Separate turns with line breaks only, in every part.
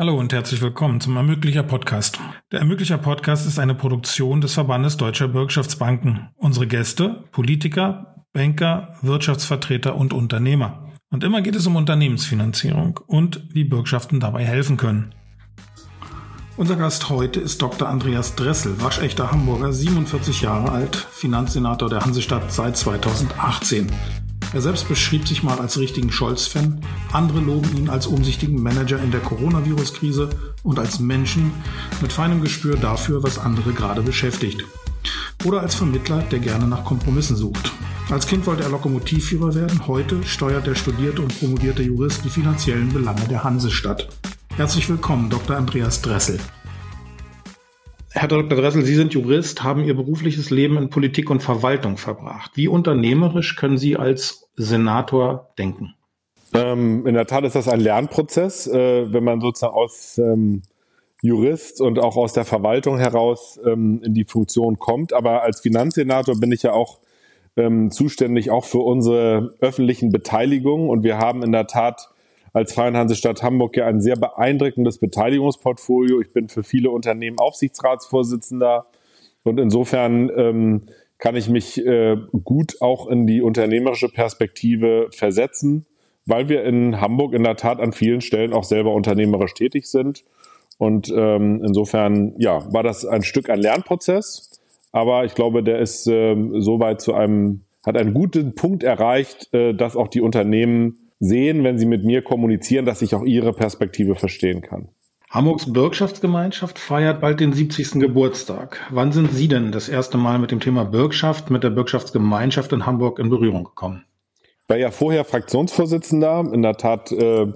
Hallo und herzlich willkommen zum Ermöglicher Podcast. Der Ermöglicher Podcast ist eine Produktion des Verbandes Deutscher Bürgschaftsbanken. Unsere Gäste, Politiker, Banker, Wirtschaftsvertreter und Unternehmer. Und immer geht es um Unternehmensfinanzierung und wie Bürgschaften dabei helfen können. Unser Gast heute ist Dr. Andreas Dressel, waschechter Hamburger, 47 Jahre alt, Finanzsenator der Hansestadt seit 2018. Er selbst beschrieb sich mal als richtigen Scholz-Fan, andere loben ihn als umsichtigen Manager in der Coronavirus-Krise und als Menschen mit feinem Gespür dafür, was andere gerade beschäftigt. Oder als Vermittler, der gerne nach Kompromissen sucht. Als Kind wollte er Lokomotivführer werden, heute steuert der studierte und promovierte Jurist die finanziellen Belange der Hansestadt. Herzlich willkommen, Dr. Andreas Dressel. Herr Dr. Dressel, Sie sind Jurist, haben Ihr berufliches Leben in Politik und Verwaltung verbracht. Wie unternehmerisch können Sie als Senator denken?
Ähm, in der Tat ist das ein Lernprozess, äh, wenn man sozusagen aus ähm, Jurist und auch aus der Verwaltung heraus ähm, in die Funktion kommt. Aber als Finanzsenator bin ich ja auch ähm, zuständig auch für unsere öffentlichen Beteiligungen und wir haben in der Tat als Freien Hansestadt Hamburg ja ein sehr beeindruckendes Beteiligungsportfolio. Ich bin für viele Unternehmen Aufsichtsratsvorsitzender und insofern ähm, kann ich mich äh, gut auch in die unternehmerische Perspektive versetzen, weil wir in Hamburg in der Tat an vielen Stellen auch selber unternehmerisch tätig sind. Und ähm, insofern, ja, war das ein Stück ein Lernprozess, aber ich glaube, der ist ähm, soweit zu einem, hat einen guten Punkt erreicht, äh, dass auch die Unternehmen sehen, wenn sie mit mir kommunizieren, dass ich auch ihre Perspektive verstehen kann.
Hamburgs Bürgschaftsgemeinschaft feiert bald den 70. Geburtstag. Wann sind Sie denn das erste Mal mit dem Thema Bürgschaft, mit der Bürgschaftsgemeinschaft in Hamburg in Berührung gekommen?
Ich war ja vorher Fraktionsvorsitzender, in der Tat äh,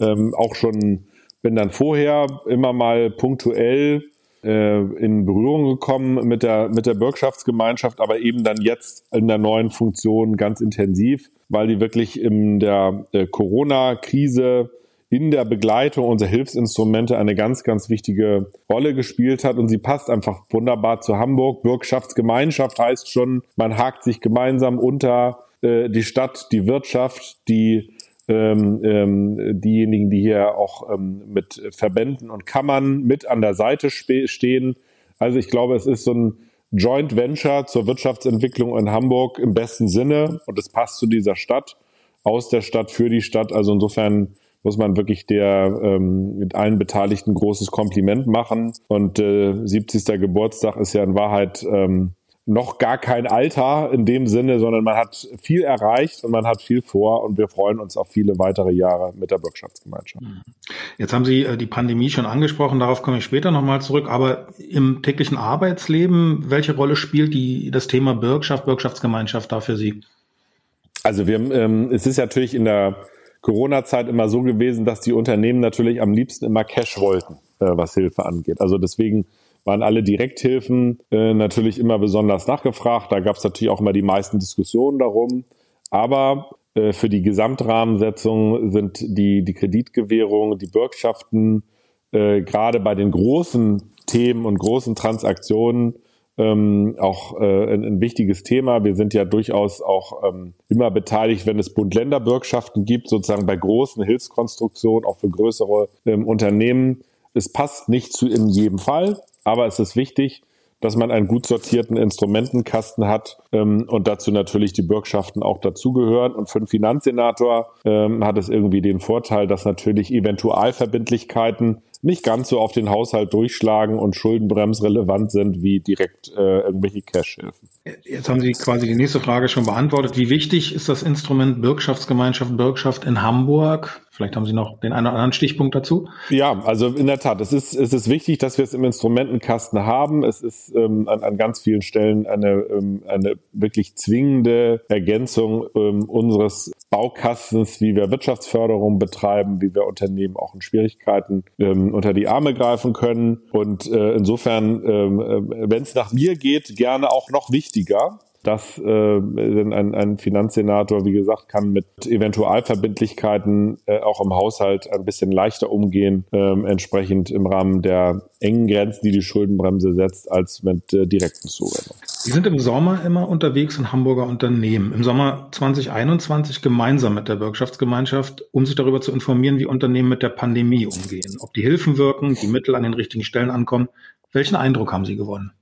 ähm, auch schon, bin dann vorher immer mal punktuell äh, in Berührung gekommen mit der, mit der Bürgschaftsgemeinschaft, aber eben dann jetzt in der neuen Funktion ganz intensiv, weil die wirklich in der äh, Corona-Krise in der Begleitung unserer Hilfsinstrumente eine ganz, ganz wichtige Rolle gespielt hat und sie passt einfach wunderbar zu Hamburg. Bürgschaftsgemeinschaft heißt schon, man hakt sich gemeinsam unter äh, die Stadt, die Wirtschaft, die ähm, ähm, diejenigen, die hier auch ähm, mit Verbänden und Kammern mit an der Seite stehen. Also ich glaube, es ist so ein Joint Venture zur Wirtschaftsentwicklung in Hamburg im besten Sinne und es passt zu dieser Stadt, aus der Stadt, für die Stadt. Also insofern muss man wirklich der ähm, mit allen Beteiligten großes Kompliment machen. Und äh, 70. Geburtstag ist ja in Wahrheit ähm, noch gar kein Alter in dem Sinne, sondern man hat viel erreicht und man hat viel vor und wir freuen uns auf viele weitere Jahre mit der Bürgschaftsgemeinschaft.
Jetzt haben Sie äh, die Pandemie schon angesprochen, darauf komme ich später nochmal zurück, aber im täglichen Arbeitsleben, welche Rolle spielt die, das Thema Bürgschaft, Bürgschaftsgemeinschaft da für Sie?
Also wir, ähm, es ist natürlich in der Corona-Zeit immer so gewesen, dass die Unternehmen natürlich am liebsten immer Cash wollten, äh, was Hilfe angeht. Also deswegen waren alle Direkthilfen äh, natürlich immer besonders nachgefragt. Da gab es natürlich auch immer die meisten Diskussionen darum. Aber äh, für die Gesamtrahmensetzung sind die, die Kreditgewährung, die Bürgschaften, äh, gerade bei den großen Themen und großen Transaktionen ähm, auch äh, ein, ein, wichtiges Thema. Wir sind ja durchaus auch ähm, immer beteiligt, wenn es Bund-Länder-Bürgschaften gibt, sozusagen bei großen Hilfskonstruktionen, auch für größere ähm, Unternehmen. Es passt nicht zu in jedem Fall, aber es ist wichtig, dass man einen gut sortierten Instrumentenkasten hat ähm, und dazu natürlich die Bürgschaften auch dazugehören. Und für einen Finanzsenator ähm, hat es irgendwie den Vorteil, dass natürlich Eventualverbindlichkeiten nicht ganz so auf den Haushalt durchschlagen und schuldenbremsrelevant sind wie direkt äh, irgendwelche Cashhilfen.
Jetzt haben Sie quasi die nächste Frage schon beantwortet. Wie wichtig ist das Instrument Bürgschaftsgemeinschaft, Bürgschaft in Hamburg Vielleicht haben Sie noch den einen oder anderen Stichpunkt dazu.
Ja, also in der Tat, es ist, es ist wichtig, dass wir es im Instrumentenkasten haben. Es ist ähm, an, an ganz vielen Stellen eine, ähm, eine wirklich zwingende Ergänzung ähm, unseres Baukastens, wie wir Wirtschaftsförderung betreiben, wie wir Unternehmen auch in Schwierigkeiten ähm, unter die Arme greifen können. Und äh, insofern, ähm, äh, wenn es nach mir geht, gerne auch noch wichtiger dass äh, ein, ein Finanzsenator, wie gesagt, kann mit Eventualverbindlichkeiten äh, auch im Haushalt ein bisschen leichter umgehen, äh, entsprechend im Rahmen der engen Grenzen, die die Schuldenbremse setzt, als mit äh, direkten Zuwendungen.
Sie sind im Sommer immer unterwegs in Hamburger Unternehmen. Im Sommer 2021 gemeinsam mit der Bürgschaftsgemeinschaft, um sich darüber zu informieren, wie Unternehmen mit der Pandemie umgehen, ob die Hilfen wirken, die Mittel an den richtigen Stellen ankommen. Welchen Eindruck haben Sie gewonnen?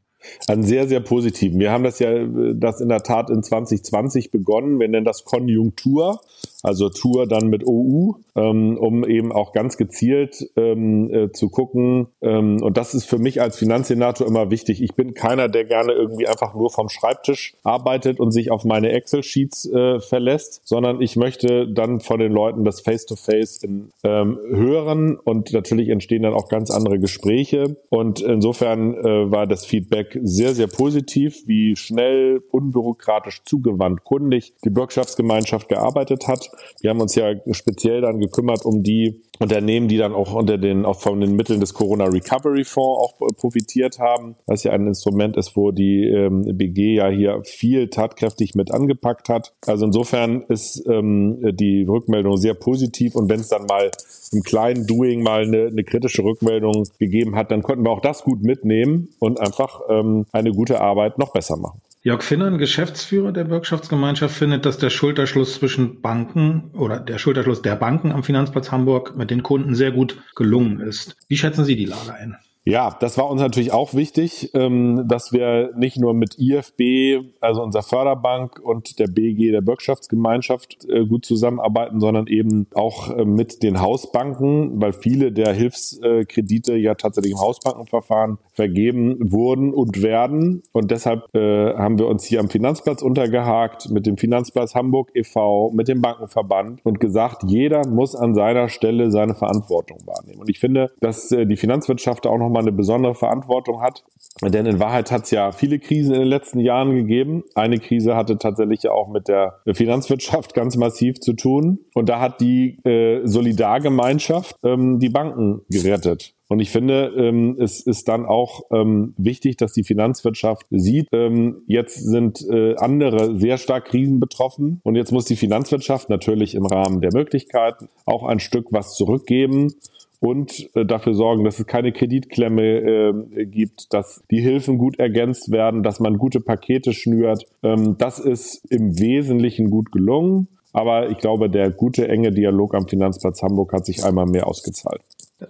Einen sehr, sehr positiven. Wir haben das ja, das in der Tat in 2020 begonnen. Wir nennen das Konjunktur also Tour dann mit OU, ähm, um eben auch ganz gezielt ähm, äh, zu gucken. Ähm, und das ist für mich als Finanzsenator immer wichtig. Ich bin keiner, der gerne irgendwie einfach nur vom Schreibtisch arbeitet und sich auf meine Excel-Sheets äh, verlässt, sondern ich möchte dann von den Leuten das Face-to-Face -face ähm, hören und natürlich entstehen dann auch ganz andere Gespräche. Und insofern äh, war das Feedback sehr, sehr positiv, wie schnell, unbürokratisch, zugewandt, kundig die Bürgschaftsgemeinschaft gearbeitet hat. Wir haben uns ja speziell dann gekümmert um die Unternehmen, die dann auch unter den, auch von den Mitteln des Corona Recovery Fonds auch profitiert haben, was ja ein Instrument ist, wo die ähm, BG ja hier viel tatkräftig mit angepackt hat. Also insofern ist ähm, die Rückmeldung sehr positiv und wenn es dann mal im kleinen Doing mal eine, eine, kritische Rückmeldung gegeben hat, dann konnten wir auch das gut mitnehmen und einfach ähm, eine gute Arbeit noch besser machen.
Jörg Finnern, Geschäftsführer der Bürgschaftsgemeinschaft, findet, dass der Schulterschluss zwischen Banken oder der Schulterschluss der Banken am Finanzplatz Hamburg mit den Kunden sehr gut gelungen ist. Wie schätzen Sie die Lage ein?
Ja, das war uns natürlich auch wichtig, ähm, dass wir nicht nur mit IFB, also unserer Förderbank und der BG, der Bürgschaftsgemeinschaft, äh, gut zusammenarbeiten, sondern eben auch äh, mit den Hausbanken, weil viele der Hilfskredite ja tatsächlich im Hausbankenverfahren vergeben wurden und werden. Und deshalb äh, haben wir uns hier am Finanzplatz untergehakt mit dem Finanzplatz Hamburg e.V., mit dem Bankenverband und gesagt, jeder muss an seiner Stelle seine Verantwortung wahrnehmen. Und ich finde, dass die Finanzwirtschaft auch nochmal nochmal eine besondere Verantwortung hat. Denn in Wahrheit hat es ja viele Krisen in den letzten Jahren gegeben. Eine Krise hatte tatsächlich ja auch mit der Finanzwirtschaft ganz massiv zu tun. Und da hat die äh, Solidargemeinschaft ähm, die Banken gerettet. Und ich finde, ähm, es ist dann auch ähm, wichtig, dass die Finanzwirtschaft sieht, ähm, jetzt sind äh, andere sehr stark Krisen betroffen und jetzt muss die Finanzwirtschaft natürlich im Rahmen der Möglichkeiten auch ein Stück was zurückgeben und äh, dafür sorgen, dass es keine Kreditklemme äh, gibt, dass die Hilfen gut ergänzt werden, dass man gute Pakete schnürt. Ähm, das ist im Wesentlichen gut gelungen. Aber ich glaube, der gute, enge Dialog am Finanzplatz Hamburg hat sich einmal mehr ausgezahlt.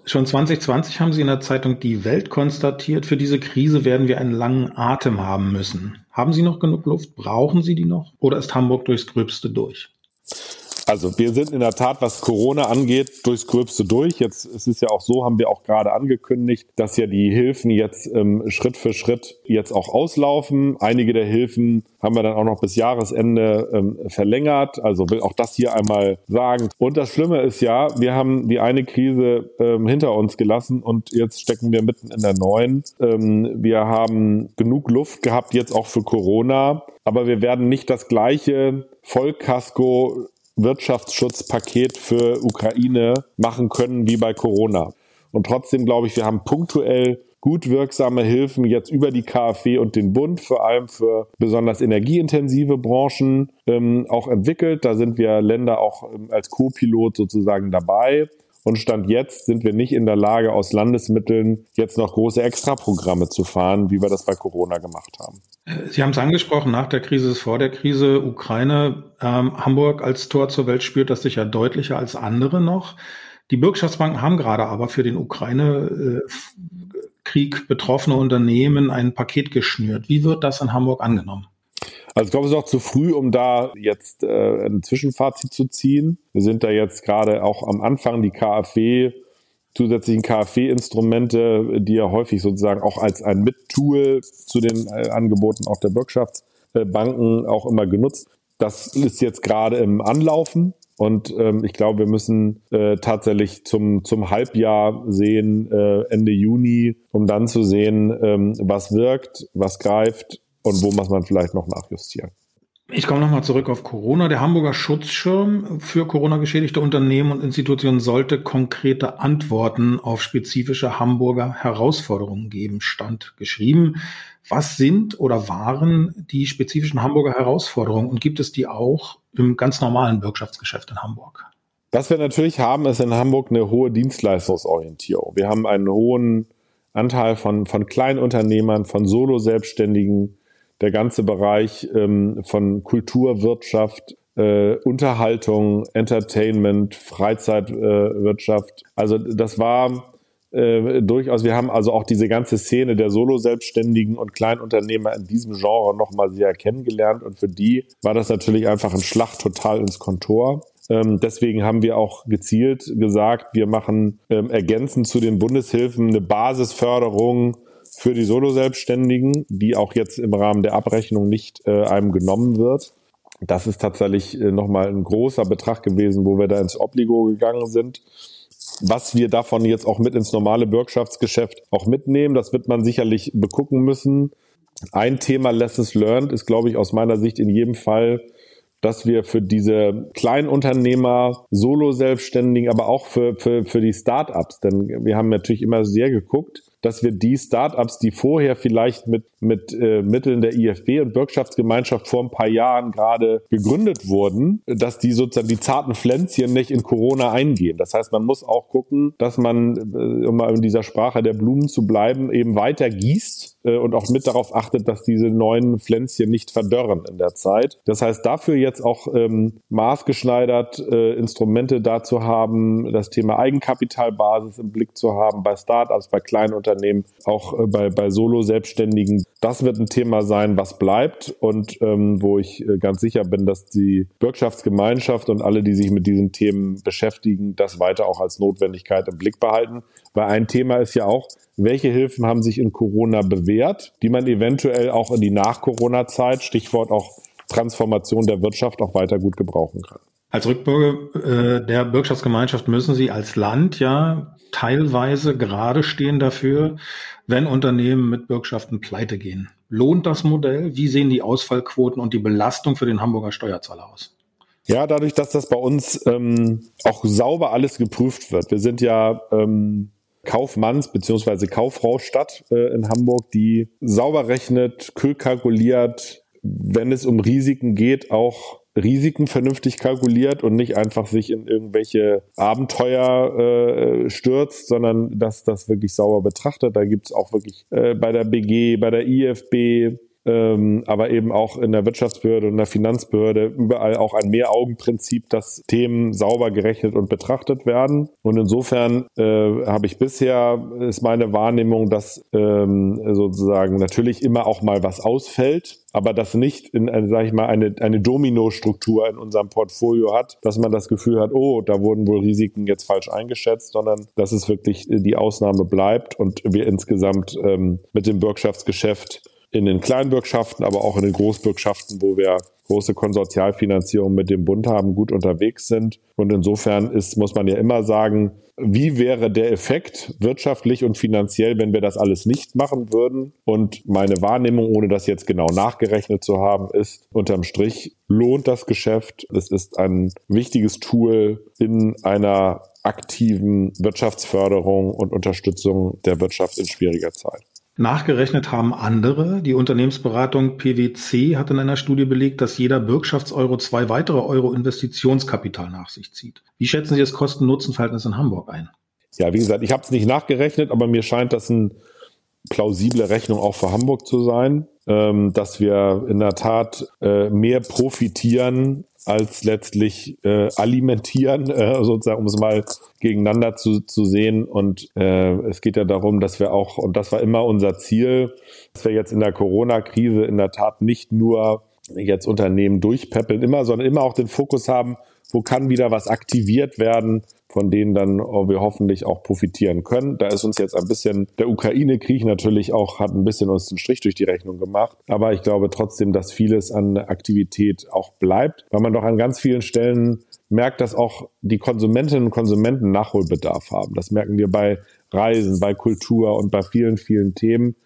Schon 2020 haben Sie in der Zeitung Die Welt konstatiert, für diese Krise werden wir einen langen Atem haben müssen. Haben Sie noch genug Luft? Brauchen Sie die noch? Oder ist Hamburg durchs Gröbste durch?
Also wir sind in der Tat, was Corona angeht, durchs Gröbste durch. Jetzt es ist ja auch so, haben wir auch gerade angekündigt, dass ja die Hilfen jetzt ähm, Schritt für Schritt jetzt auch auslaufen. Einige der Hilfen haben wir dann auch noch bis Jahresende ähm, verlängert. Also will auch das hier einmal sagen. Und das Schlimme ist ja, wir haben die eine Krise ähm, hinter uns gelassen und jetzt stecken wir mitten in der neuen. Ähm, wir haben genug Luft gehabt jetzt auch für Corona, aber wir werden nicht das gleiche Vollkasko Wirtschaftsschutzpaket für Ukraine machen können wie bei Corona. Und trotzdem glaube ich, wir haben punktuell gut wirksame Hilfen jetzt über die KfW und den Bund, vor allem für besonders energieintensive Branchen, ähm, auch entwickelt. Da sind wir Länder auch ähm, als Co-Pilot sozusagen dabei. Und Stand jetzt sind wir nicht in der Lage, aus Landesmitteln jetzt noch große Extraprogramme zu fahren, wie wir das bei Corona gemacht haben.
Sie haben es angesprochen, nach der Krise ist vor der Krise Ukraine. Ähm, Hamburg als Tor zur Welt spürt das sicher deutlicher als andere noch. Die Bürgschaftsbanken haben gerade aber für den Ukraine-Krieg äh, betroffene Unternehmen ein Paket geschnürt. Wie wird das in Hamburg angenommen?
Also ich glaube, es ist auch zu früh, um da jetzt äh, ein Zwischenfazit zu ziehen. Wir sind da jetzt gerade auch am Anfang, die KfW, zusätzlichen KfW-Instrumente, die ja häufig sozusagen auch als ein Mittool zu den äh, Angeboten auch der Bürgschaftsbanken auch immer genutzt. Das ist jetzt gerade im Anlaufen. Und ähm, ich glaube, wir müssen äh, tatsächlich zum, zum Halbjahr sehen, äh, Ende Juni, um dann zu sehen, ähm, was wirkt, was greift und wo muss man vielleicht noch nachjustieren.
Ich komme nochmal zurück auf Corona. Der Hamburger Schutzschirm für Corona-geschädigte Unternehmen und Institutionen sollte konkrete Antworten auf spezifische Hamburger Herausforderungen geben, stand geschrieben. Was sind oder waren die spezifischen Hamburger Herausforderungen und gibt es die auch im ganz normalen Bürgschaftsgeschäft in Hamburg?
Was wir natürlich haben, ist in Hamburg eine hohe Dienstleistungsorientierung. Wir haben einen hohen Anteil von, von Kleinunternehmern, von Solo-Selbstständigen, der ganze Bereich ähm, von Kulturwirtschaft, äh, Unterhaltung, Entertainment, Freizeitwirtschaft. Äh, also das war äh, durchaus, wir haben also auch diese ganze Szene der Solo-Selbstständigen und Kleinunternehmer in diesem Genre nochmal sehr kennengelernt und für die war das natürlich einfach ein Schlag total ins Kontor. Ähm, deswegen haben wir auch gezielt gesagt, wir machen ähm, ergänzend zu den Bundeshilfen eine Basisförderung für die Solo-Selbstständigen, die auch jetzt im Rahmen der Abrechnung nicht äh, einem genommen wird. Das ist tatsächlich äh, nochmal ein großer Betrag gewesen, wo wir da ins Obligo gegangen sind. Was wir davon jetzt auch mit ins normale Bürgschaftsgeschäft auch mitnehmen, das wird man sicherlich begucken müssen. Ein Thema Lessons Learned ist, glaube ich, aus meiner Sicht in jedem Fall, dass wir für diese Kleinunternehmer, Solo-Selbstständigen, aber auch für, für, für die Startups, denn wir haben natürlich immer sehr geguckt, dass wir die Startups, die vorher vielleicht mit, mit äh, Mitteln der IFB und Bürgschaftsgemeinschaft vor ein paar Jahren gerade gegründet wurden, dass die sozusagen die zarten Pflänzchen nicht in Corona eingehen. Das heißt, man muss auch gucken, dass man, äh, um mal in dieser Sprache der Blumen zu bleiben, eben weiter gießt äh, und auch mit darauf achtet, dass diese neuen Pflänzchen nicht verdörren in der Zeit. Das heißt, dafür jetzt auch ähm, maßgeschneidert äh, Instrumente dazu haben, das Thema Eigenkapitalbasis im Blick zu haben bei Startups, bei kleinen Unternehmen, auch äh, bei, bei Solo-Selbstständigen. Das wird ein Thema sein, was bleibt und ähm, wo ich äh, ganz sicher bin, dass die Bürgschaftsgemeinschaft und alle, die sich mit diesen Themen beschäftigen, das weiter auch als Notwendigkeit im Blick behalten. Weil ein Thema ist ja auch, welche Hilfen haben sich in Corona bewährt, die man eventuell auch in die Nach-Corona-Zeit, Stichwort auch Transformation der Wirtschaft, auch weiter gut gebrauchen kann.
Als Rückbürger äh, der Bürgschaftsgemeinschaft müssen Sie als Land ja teilweise gerade stehen dafür, wenn Unternehmen mit Bürgschaften pleite gehen. Lohnt das Modell? Wie sehen die Ausfallquoten und die Belastung für den Hamburger Steuerzahler aus?
Ja, dadurch, dass das bei uns ähm, auch sauber alles geprüft wird. Wir sind ja ähm, Kaufmanns- bzw. Kauffraustadt äh, in Hamburg, die sauber rechnet, kühl kalkuliert, wenn es um Risiken geht, auch Risiken vernünftig kalkuliert und nicht einfach sich in irgendwelche Abenteuer äh, stürzt, sondern dass das wirklich sauber betrachtet. Da gibt's auch wirklich äh, bei der BG, bei der IFB, ähm, aber eben auch in der Wirtschaftsbehörde und der Finanzbehörde überall auch ein Mehr-Augen-Prinzip, dass Themen sauber gerechnet und betrachtet werden. Und insofern äh, habe ich bisher, ist meine Wahrnehmung, dass ähm, sozusagen natürlich immer auch mal was ausfällt, aber das nicht in, sage ich mal, eine, eine Domino-Struktur in unserem Portfolio hat, dass man das Gefühl hat, oh, da wurden wohl Risiken jetzt falsch eingeschätzt, sondern dass es wirklich die Ausnahme bleibt und wir insgesamt ähm, mit dem Bürgschaftsgeschäft in den Kleinbürgschaften, aber auch in den Großbürgschaften, wo wir große Konsortialfinanzierung mit dem Bund haben, gut unterwegs sind. Und insofern ist, muss man ja immer sagen, wie wäre der Effekt wirtschaftlich und finanziell, wenn wir das alles nicht machen würden? Und meine Wahrnehmung, ohne das jetzt genau nachgerechnet zu haben, ist, unterm Strich lohnt das Geschäft. Es ist ein wichtiges Tool in einer aktiven Wirtschaftsförderung und Unterstützung der Wirtschaft in schwieriger Zeit.
Nachgerechnet haben andere. Die Unternehmensberatung PwC hat in einer Studie belegt, dass jeder Bürgschaftseuro zwei weitere Euro Investitionskapital nach sich zieht. Wie schätzen Sie das Kosten-Nutzen-Verhältnis in Hamburg ein?
Ja, wie gesagt, ich habe es nicht nachgerechnet, aber mir scheint das eine plausible Rechnung auch für Hamburg zu sein, ähm, dass wir in der Tat äh, mehr profitieren als letztlich äh, alimentieren, äh, sozusagen, um es mal gegeneinander zu, zu sehen. Und äh, es geht ja darum, dass wir auch, und das war immer unser Ziel, dass wir jetzt in der Corona-Krise in der Tat nicht nur jetzt Unternehmen durchpeppeln, immer, sondern immer auch den Fokus haben, wo kann wieder was aktiviert werden, von denen dann oh, wir hoffentlich auch profitieren können. Da ist uns jetzt ein bisschen der Ukraine-Krieg natürlich auch, hat ein bisschen uns den Strich durch die Rechnung gemacht. Aber ich glaube trotzdem, dass vieles an Aktivität auch bleibt, weil man doch an ganz vielen Stellen merkt, dass auch die Konsumentinnen und Konsumenten Nachholbedarf haben. Das merken wir bei Reisen, bei Kultur und bei vielen, vielen Themen.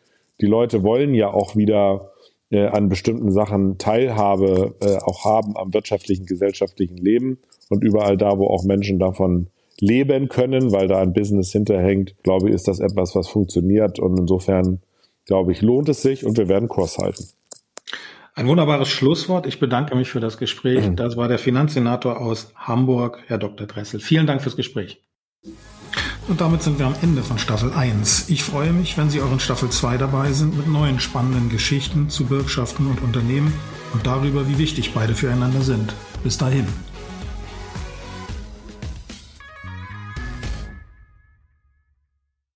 Die Leute wollen ja auch wieder äh, an bestimmten Sachen Teilhabe äh, auch haben am wirtschaftlichen, gesellschaftlichen Leben. Und überall da, wo auch Menschen davon leben können, weil da ein Business hinterhängt, glaube ich, ist das etwas, was funktioniert. Und insofern, glaube ich, lohnt es sich und wir werden Kurs halten.
Ein wunderbares Schlusswort. Ich bedanke mich für das Gespräch. Mhm. Das war der Finanzsenator aus Hamburg, Herr Dr. Dressel. Vielen Dank fürs Gespräch. Und damit sind wir am Ende von Staffel 1. Ich freue mich, wenn Sie auch in Staffel 2 dabei sind mit neuen spannenden Geschichten zu Bürgschaften und Unternehmen und darüber, wie wichtig beide füreinander sind. Bis dahin.